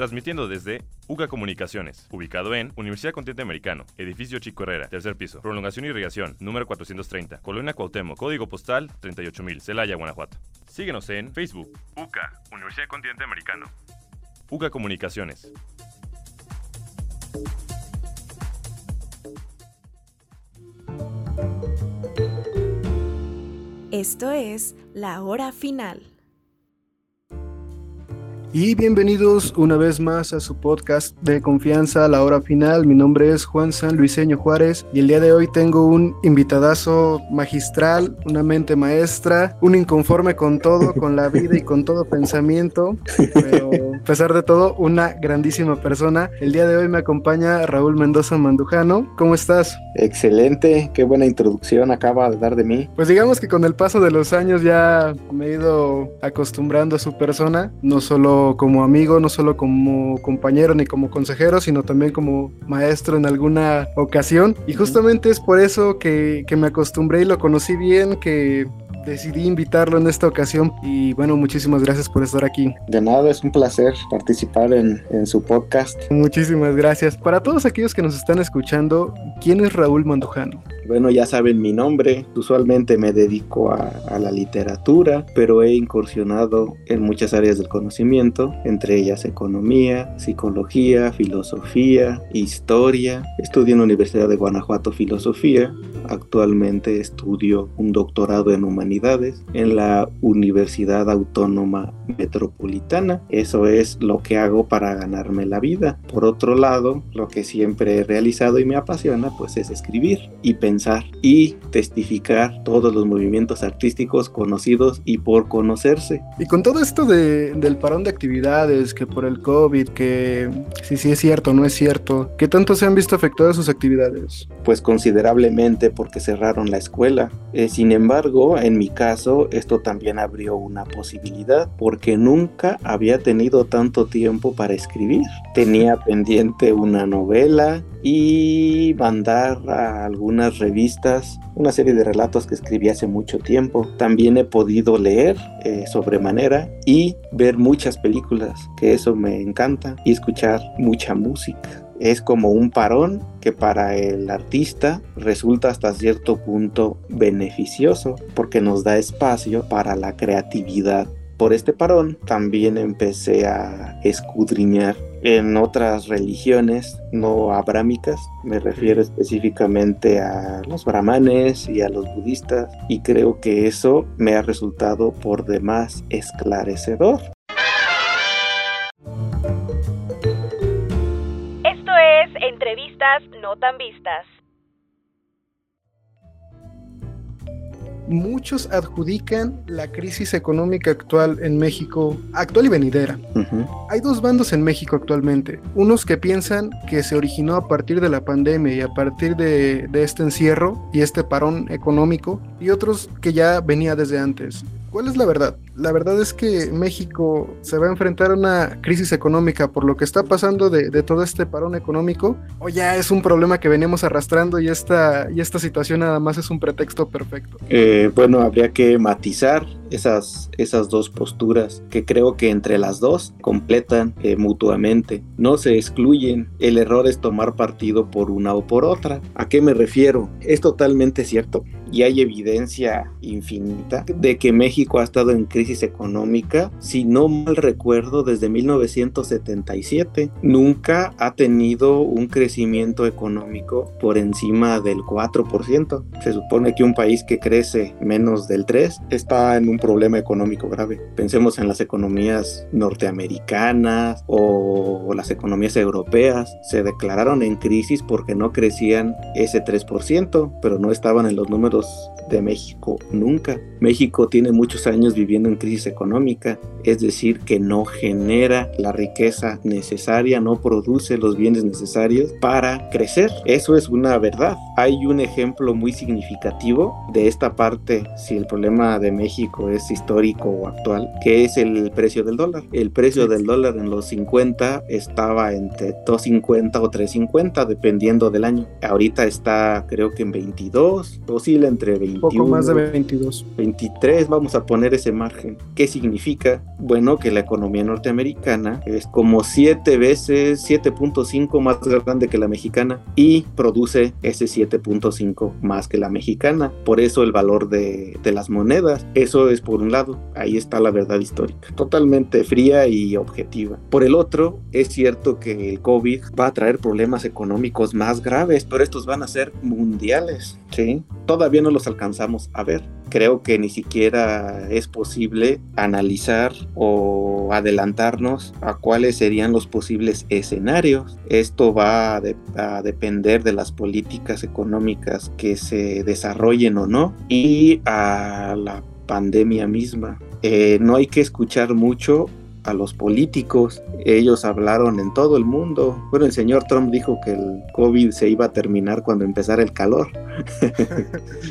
Transmitiendo desde UCA Comunicaciones, ubicado en Universidad Continente Americano, edificio Chico Herrera, tercer piso, prolongación y irrigación, número 430, Colonia Cuauhtémoc, código postal 38000, Celaya, Guanajuato. Síguenos en Facebook, UCA, Universidad Continente Americano. UCA Comunicaciones. Esto es La Hora Final. Y bienvenidos una vez más a su podcast de confianza, La Hora Final. Mi nombre es Juan San Luiseño Juárez y el día de hoy tengo un invitadazo magistral, una mente maestra, un inconforme con todo, con la vida y con todo pensamiento, pero a pesar de todo, una grandísima persona. El día de hoy me acompaña Raúl Mendoza Mandujano. ¿Cómo estás? Excelente, qué buena introducción acaba de dar de mí. Pues digamos que con el paso de los años ya me he ido acostumbrando a su persona, no solo como amigo, no solo como compañero ni como consejero, sino también como maestro en alguna ocasión. Y justamente es por eso que, que me acostumbré y lo conocí bien, que decidí invitarlo en esta ocasión y bueno, muchísimas gracias por estar aquí. De nada, es un placer participar en, en, su podcast. Muchísimas gracias. Para todos aquellos que nos están escuchando, ¿quién es Raúl Mandujano? Bueno, ya saben mi nombre, usualmente me dedico a, a, la literatura, pero he incursionado en muchas áreas del conocimiento, entre ellas economía, psicología, filosofía, historia. Estudié en la Universidad de Guanajuato Filosofía, actualmente estudio un doctorado en humanidades en la Universidad Autónoma Metropolitana. Eso es lo que hago para ganarme la vida. Por otro lado, lo que siempre he realizado y me apasiona pues es escribir y pensar y testificar todos los movimientos artísticos conocidos y por conocerse. Y con todo esto de, del parón de actividades, que por el COVID, que si sí, sí es cierto, no es cierto, ¿qué tanto se han visto afectadas sus actividades? Pues considerablemente porque cerraron la escuela. Eh, sin embargo, en mi caso, esto también abrió una posibilidad porque nunca había tenido tanto tiempo para escribir. Tenía pendiente una novela y mandar a algunas revistas una serie de relatos que escribí hace mucho tiempo. También he podido leer eh, sobremanera y ver muchas películas, que eso me encanta, y escuchar mucha música es como un parón que para el artista resulta hasta cierto punto beneficioso porque nos da espacio para la creatividad. Por este parón también empecé a escudriñar en otras religiones no abrámicas, me refiero específicamente a los brahmanes y a los budistas, y creo que eso me ha resultado por demás esclarecedor. No tan vistas. Muchos adjudican la crisis económica actual en México, actual y venidera. Uh -huh. Hay dos bandos en México actualmente. Unos que piensan que se originó a partir de la pandemia y a partir de, de este encierro y este parón económico, y otros que ya venía desde antes. ¿Cuál es la verdad? La verdad es que México se va a enfrentar a una crisis económica por lo que está pasando de, de, todo este parón económico, o ya es un problema que venimos arrastrando y esta, y esta situación nada más es un pretexto perfecto. Eh, bueno, habría que matizar esas, esas dos posturas que creo que entre las dos completan eh, mutuamente, no se excluyen. El error es tomar partido por una o por otra. ¿A qué me refiero? Es totalmente cierto y hay evidencia infinita de que México ha estado en crisis económica, si no mal recuerdo, desde 1977. Nunca ha tenido un crecimiento económico por encima del 4%. Se supone que un país que crece menos del 3 está en un problema económico grave. Pensemos en las economías norteamericanas o las economías europeas. Se declararon en crisis porque no crecían ese 3%, pero no estaban en los números de México nunca. México tiene muchos años viviendo en crisis económica, es decir, que no genera la riqueza necesaria, no produce los bienes necesarios para crecer. Eso es una verdad. Hay un ejemplo muy significativo de esta parte, si el problema de México es histórico o actual, que es el precio del dólar. El precio del dólar en los 50 estaba entre 2.50 o 3.50 dependiendo del año. Ahorita está creo que en 22, posible entre 21. Poco más de 22. 23, vamos a poner ese margen. ¿Qué significa? Bueno, que la economía norteamericana es como 7 veces, 7.5 más grande que la mexicana y produce ese 7.5 más que la mexicana. Por eso el valor de, de las monedas. Eso es por un lado. Ahí está la verdad histórica. Totalmente fría y objetiva. Por el otro, es cierto que el COVID va a traer problemas económicos más graves, pero estos van a ser mundiales. ¿sí? Todavía no los alcanzamos a ver. Creo que ni siquiera es posible analizar o adelantarnos a cuáles serían los posibles escenarios. Esto va a, depender de las políticas económicas que se desarrollen o no y a la pandemia misma. Eh, no hay que escuchar mucho a los políticos. Ellos hablaron en todo el mundo. Bueno, el señor Trump dijo que el COVID se iba a terminar cuando empezara el calor.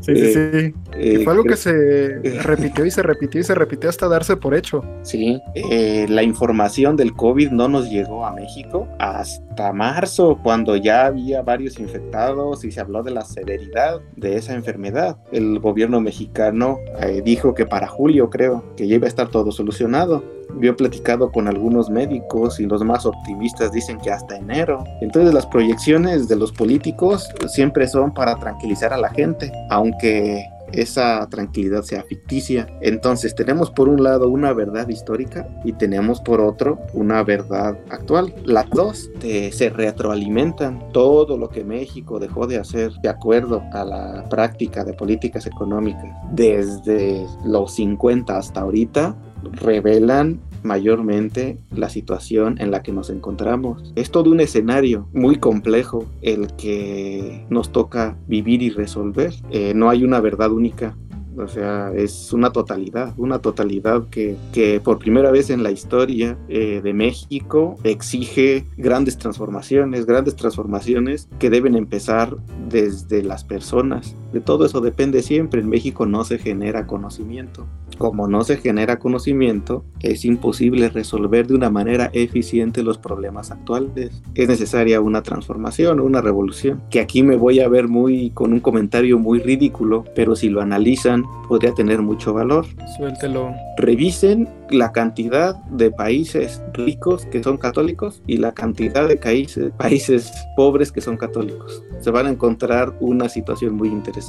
sí, sí, sí. Eh, fue algo que se repitió y se repitió y se repitió hasta darse por hecho. Sí, eh, la información del COVID no nos llegó a México hasta marzo, cuando ya había varios infectados y se habló de la severidad de esa enfermedad. El gobierno mexicano eh, dijo que para julio, creo, que ya iba a estar todo solucionado yo he platicado con algunos médicos y los más optimistas dicen que hasta enero. Entonces las proyecciones de los políticos siempre son para tranquilizar a la gente, aunque esa tranquilidad sea ficticia. Entonces tenemos por un lado una verdad histórica y tenemos por otro una verdad actual. Las dos se retroalimentan. Todo lo que México dejó de hacer de acuerdo a la práctica de políticas económicas desde los 50 hasta ahorita revelan mayormente la situación en la que nos encontramos. Es todo un escenario muy complejo el que nos toca vivir y resolver. Eh, no hay una verdad única. O sea, es una totalidad, una totalidad que, que por primera vez en la historia eh, de México exige grandes transformaciones, grandes transformaciones que deben empezar desde las personas. De todo eso depende siempre. En México no se genera conocimiento. Como no se genera conocimiento, es imposible resolver de una manera eficiente los problemas actuales. Es necesaria una transformación, una revolución, que aquí me voy a ver muy con un comentario muy ridículo, pero si lo analizan podría tener mucho valor. Suéltelo. Revisen la cantidad de países ricos que son católicos y la cantidad de países, países pobres que son católicos. Se van a encontrar una situación muy interesante.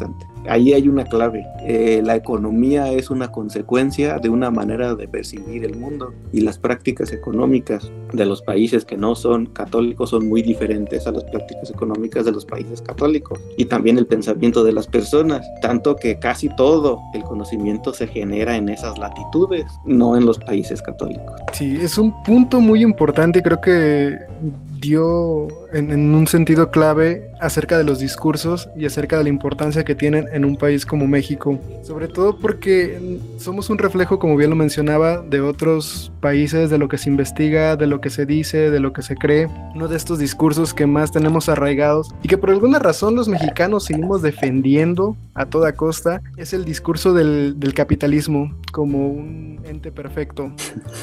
Ahí hay una clave. Eh, la economía es una consecuencia de una manera de percibir el mundo y las prácticas económicas de los países que no son católicos son muy diferentes a las prácticas económicas de los países católicos y también el pensamiento de las personas, tanto que casi todo el conocimiento se genera en esas latitudes, no en los países católicos. Sí, es un punto muy importante, creo que dio en, un sentido clave acerca de los discursos y acerca de la importancia que tienen en un país como México. Sobre todo porque somos un reflejo, como bien lo mencionaba, de otros países, de lo que se investiga, de lo que se dice, de lo que se cree. Uno de estos discursos que más tenemos arraigados y que por alguna razón los mexicanos seguimos defendiendo a toda costa es el discurso del, capitalismo como un ente perfecto.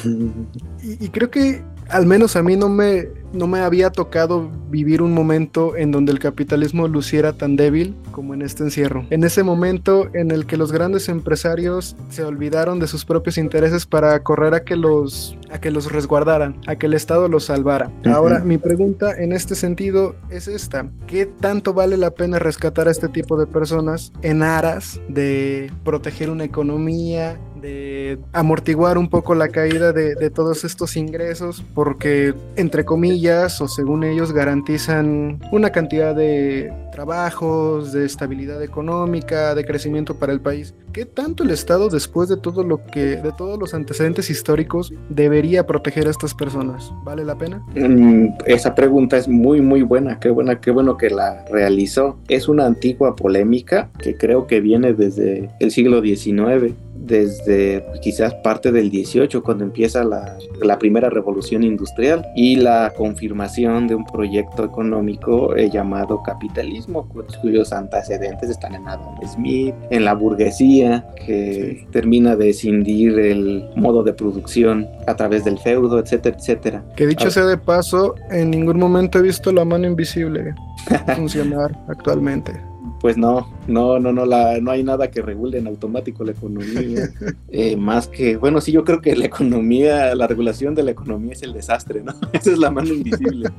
y creo que al menos a mí no me, no me había tocado vivir un momento en donde el capitalismo luciera tan débil como en este encierro. En ese momento en el que los grandes empresarios se olvidaron de sus propios intereses para correr a que los, a que los resguardaran, a que el Estado los salvara. Ahora, mi pregunta en este sentido es esta. ¿Qué tanto vale la pena rescatar a este tipo de personas en aras de proteger una economía, de amortiguar un poco la caída de, todos estos ingresos porque entre comillas o según ellos garantizan una cantidad de trabajos, de estabilidad económica, de crecimiento para el país. ¿Qué tanto el Estado después de todo lo que de todos los antecedentes históricos debería proteger a estas personas? ¿Vale la pena? Mm, esa pregunta es muy muy buena, qué buena, qué bueno que la realizó. Es una antigua polémica que creo que viene desde el siglo XIX desde quizás parte del 18, cuando empieza la, la primera revolución industrial y la confirmación de un proyecto económico eh, llamado capitalismo, cuyos antecedentes están en Adam Smith, en la burguesía, que termina de escindir el modo de producción a través del feudo, etcétera, etcétera. Que dicho sea de paso, en ningún momento he visto la mano invisible funcionar actualmente. Pues no, no, no, no, la, no hay nada que regule en automático la economía. Eh, más que, bueno, sí, yo creo que la economía, la regulación de la economía es el desastre, ¿no? Esa es la mano invisible.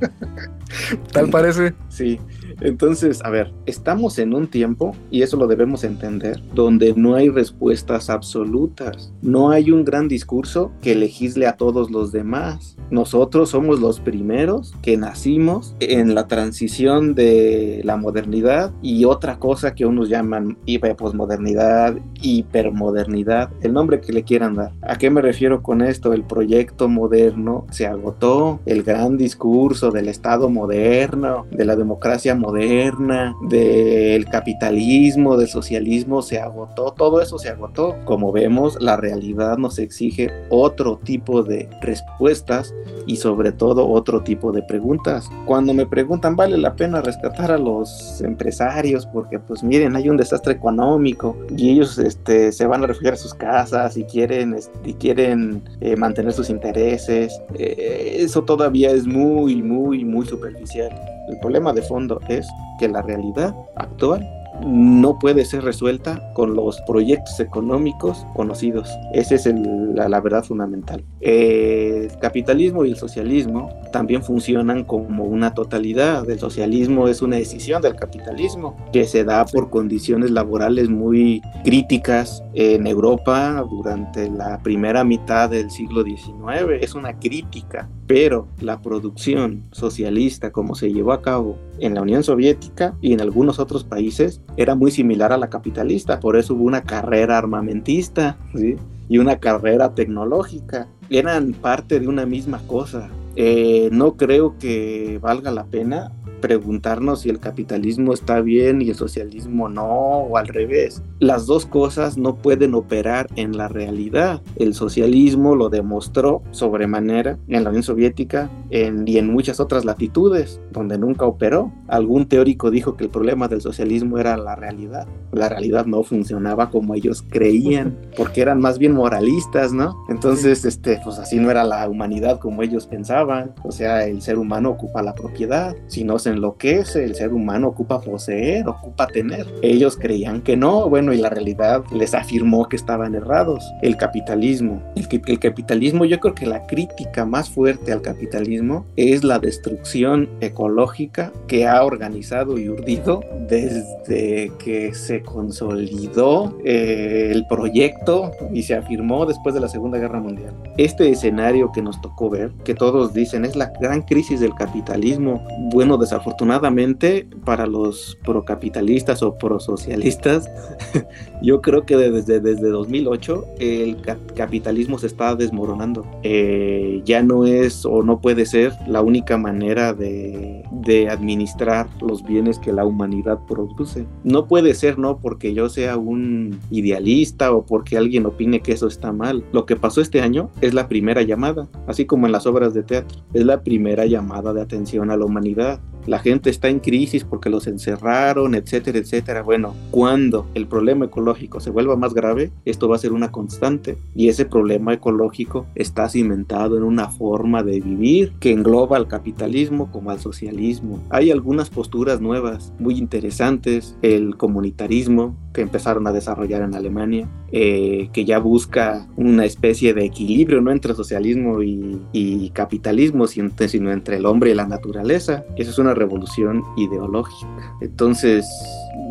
Tal parece. Sí. Entonces, a ver, estamos en un tiempo, y eso lo debemos entender, donde no hay respuestas absolutas. No hay un gran discurso que legisle a todos los demás. Nosotros somos los primeros que nacimos en la transición de la modernidad y otra cosa que unos llaman posmodernidad, hipermodernidad, el nombre que le quieran dar. ¿A qué me refiero con esto? El proyecto moderno se agotó, el gran discurso del Estado moderno, de la democracia moderna, del capitalismo, del socialismo se agotó, todo eso se agotó. Como vemos, la realidad nos exige otro tipo de respuestas y sobre todo otro tipo de preguntas. Cuando me preguntan, ¿vale la pena rescatar a los empresarios? Porque pues miren, hay un desastre económico y ellos este, se van a refugiar a sus casas y quieren, este, y quieren eh, mantener sus intereses. Eh, eso todavía es muy, muy, muy superficial. El problema de fondo es que la realidad actual no puede ser resuelta con los proyectos económicos conocidos. Esa es la, verdad fundamental. El capitalismo y el socialismo también funcionan como una totalidad. El socialismo es una decisión del capitalismo que se da por condiciones laborales muy críticas en Europa durante la primera mitad del siglo XIX. Es una crítica, pero la producción socialista como se llevó a cabo en la Unión Soviética y en algunos otros países era muy similar a la capitalista, por eso hubo una carrera armamentista y una carrera tecnológica. Eran parte de una misma cosa. Eh, no creo que valga la pena preguntarnos si el capitalismo está bien y el socialismo no, o al revés. Las dos cosas no pueden operar en la realidad. El socialismo lo demostró sobremanera en la Unión Soviética y en muchas otras latitudes donde nunca operó. Algún teórico dijo que el problema del socialismo era la realidad. La realidad no funcionaba como ellos creían, porque eran más bien moralistas, ¿no? Entonces, este, pues así no era la humanidad como ellos pensaban. O sea, el ser humano ocupa la propiedad. Si no se enloquece, el ser humano ocupa poseer, ocupa tener. Ellos creían que no, bueno, y la realidad les afirmó que estaban errados. El capitalismo, el, el capitalismo, yo creo que la crítica más fuerte al capitalismo es la destrucción ecológica que ha organizado y urdido desde que se consolidó eh, el proyecto y se afirmó después de la Segunda Guerra Mundial. Este escenario que nos tocó ver, que todos dicen es la gran crisis del capitalismo, bueno, desarrollado Afortunadamente para los procapitalistas o prosocialistas, yo creo que desde, desde 2008 el capitalismo se está desmoronando. Eh, ya no es o no puede ser la única manera de, de administrar los bienes que la humanidad produce. No puede ser, ¿no? Porque yo sea un idealista o porque alguien opine que eso está mal. Lo que pasó este año es la primera llamada, así como en las obras de teatro. Es la primera llamada de atención a la humanidad la gente está en crisis porque los encerraron, etcétera, etcétera. Bueno, cuando el problema ecológico se vuelva más grave, esto va a ser una constante y ese problema ecológico está cimentado en una forma de vivir que engloba al capitalismo como al socialismo. Hay algunas posturas nuevas muy interesantes, el comunitarismo que empezaron a desarrollar en Alemania, eh, que ya busca una especie de equilibrio no entre socialismo y, y capitalismo, sino, entre el hombre y la naturaleza. Eso es una revolución ideológica. Entonces,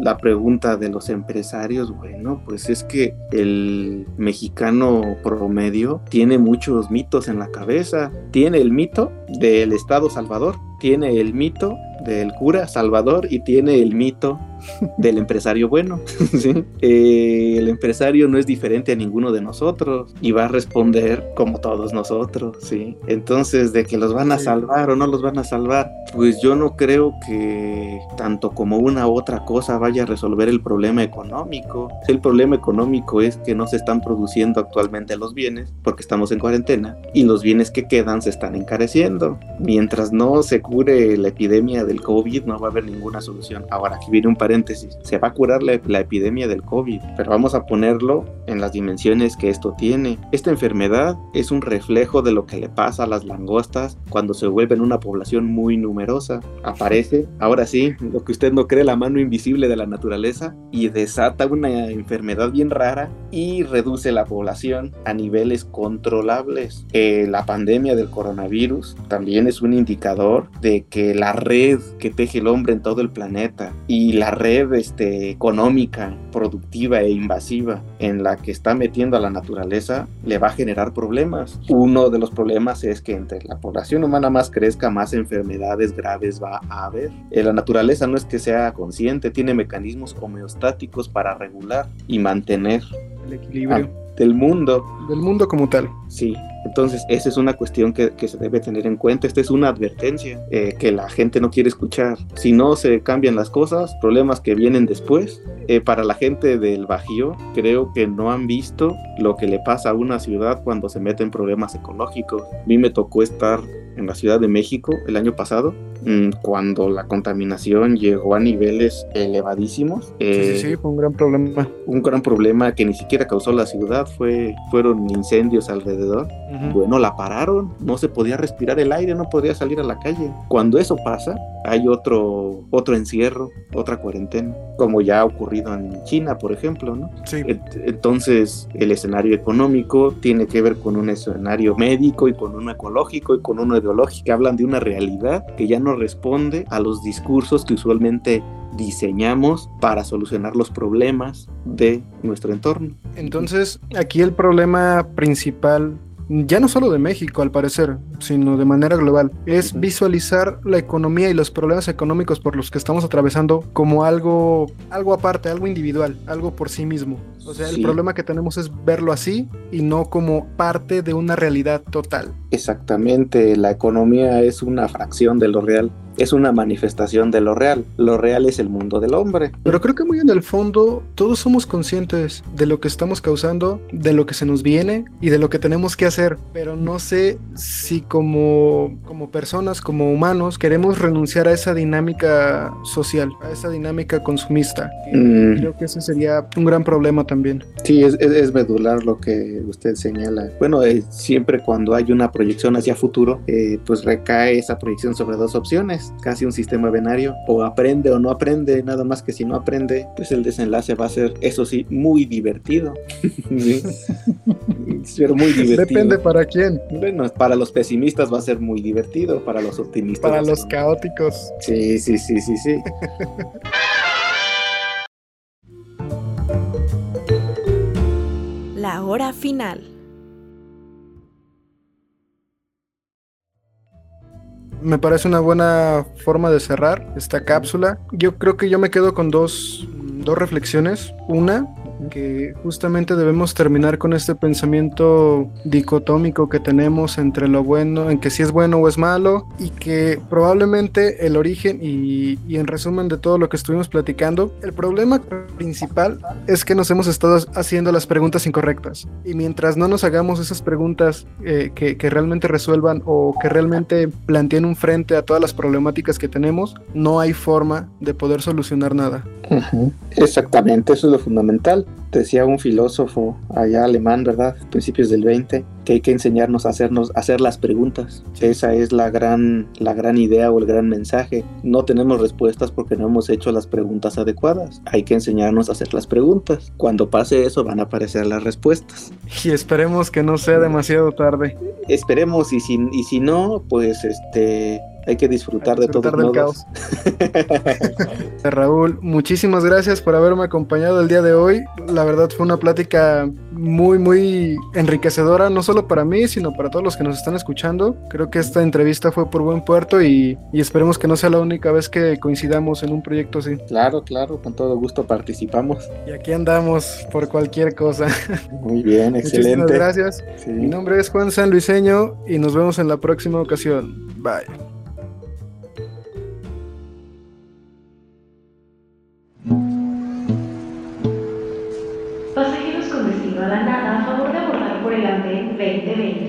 la pregunta de los empresarios, bueno, pues es que el mexicano promedio tiene muchos mitos en la cabeza. Tiene el mito del Estado Salvador, tiene el mito del cura Salvador y tiene el mito del empresario bueno. Eh, el empresario no es diferente a ninguno de nosotros y va a responder como todos nosotros. ¿sí? Entonces, de que los van a salvar o no los van a salvar, pues yo no creo que tanto como una u otra cosa vaya a resolver el problema económico. El problema económico es que no se están produciendo actualmente los bienes porque estamos en cuarentena y los bienes que quedan se están encareciendo. Mientras no se cure la epidemia del COVID, no va a haber ninguna solución. Ahora, aquí viene un paréntesis. Se va a curar la, la epidemia del COVID, pero vamos a ponerlo en las dimensiones que esto tiene. Esta enfermedad es un reflejo de lo que le pasa a las langostas cuando se vuelven una población muy numerosa. Aparece, ahora sí, lo que usted no cree, la mano invisible de la naturaleza y desata una enfermedad bien rara y reduce la población a niveles controlables. Eh, la pandemia del coronavirus también es un indicador de que la red que teje el hombre en todo el planeta y la red este, económica, productiva e invasiva en la que está metiendo a la naturaleza le va a generar problemas. Uno de los problemas es que entre la población humana más crezca, más enfermedades graves va a haber. Eh, la naturaleza no es que sea consciente, tiene mecanismos homeostáticos para regular y mantener el equilibrio del mundo. Del mundo como tal. Sí, entonces esa es una cuestión que, se debe tener en cuenta. Esta es una advertencia eh, que la gente no quiere escuchar. Si no se cambian las cosas, problemas que vienen después. Eh, para la gente del Bajío, creo que no han visto lo que le pasa a una ciudad cuando se mete en problemas ecológicos. A mí me tocó estar en la Ciudad de México el año pasado, mm, cuando la contaminación llegó a niveles elevadísimos. sí, sí, sí, fue un gran problema. Un gran problema que ni siquiera causó la ciudad, fue, fueron incendios alrededor. Bueno, la pararon, no se podía respirar el aire, no podía salir a la calle. Cuando eso pasa, hay otro, otro encierro, otra cuarentena, como ya ha ocurrido en China, por ejemplo, ¿no? Sí. Entonces, el escenario económico tiene que ver con un escenario médico y con uno ecológico y con uno Hablan de una realidad que ya no responde a los discursos que usualmente diseñamos para solucionar los problemas de nuestro entorno. Entonces, aquí el problema principal ya no solo de México al parecer, sino de manera global, es visualizar la economía y los problemas económicos por los que estamos atravesando como algo, algo aparte, algo individual, algo por sí mismo. O sea, el problema que tenemos es verlo así y no como parte de una realidad total. Exactamente, la economía es una fracción de lo real es una manifestación de lo real. Lo real es el mundo del hombre. Pero creo que muy en el fondo todos somos conscientes de lo que estamos causando, de lo que se nos viene y de lo que tenemos que hacer. Pero no sé si como, como personas, como humanos, queremos renunciar a esa dinámica social, a esa dinámica consumista. Mm. Creo que ese sería un gran problema también. Sí, es, es, medular lo que usted señala. Bueno, eh, siempre cuando hay una proyección hacia futuro, eh, pues recae esa proyección sobre dos opciones casi un sistema binario, o aprende o no aprende, nada más que si no aprende, pues el desenlace va a ser, eso sí, muy divertido. ser muy divertido. Depende para quién. Bueno, para los pesimistas va a ser muy divertido, para los optimistas. Para los caóticos. Sí, sí, sí, sí, sí. La hora final. Me parece una buena forma de cerrar esta cápsula. Yo creo que yo me quedo con dos, dos reflexiones. Una, que justamente debemos terminar con este pensamiento dicotómico que tenemos entre lo bueno, en que si es bueno o es malo, y que probablemente el origen y, en resumen de todo lo que estuvimos platicando, el problema principal es que nos hemos estado haciendo las preguntas incorrectas. Y mientras no nos hagamos esas preguntas eh, que, que realmente resuelvan o que realmente planteen un frente a todas las problemáticas que tenemos, no hay forma de poder solucionar nada. Exactamente, eso es lo fundamental decía un filósofo allá alemán, ¿verdad? Principios del 20, que hay que enseñarnos a hacernos a hacer las preguntas. Esa es la gran la gran idea o el gran mensaje. No tenemos respuestas porque no hemos hecho las preguntas adecuadas. Hay que enseñarnos a hacer las preguntas. Cuando pase eso van a aparecer las respuestas. Y esperemos que no sea demasiado tarde. Esperemos y si y si no, pues este hay que disfrutar, de todo el caos. Raúl, muchísimas gracias por haberme acompañado el día de hoy. La verdad fue una plática muy, muy enriquecedora, no solo para mí, sino para todos los que nos están escuchando. Creo que esta entrevista fue por buen puerto y, y esperemos que no sea la única vez que coincidamos en un proyecto así. Claro, claro, con todo gusto participamos. Y aquí andamos por cualquier cosa. Muy bien, excelente. Muchísimas gracias. Sí. Mi nombre es Juan San Luiseño y nos vemos en la próxima ocasión. Bye. Pasajeros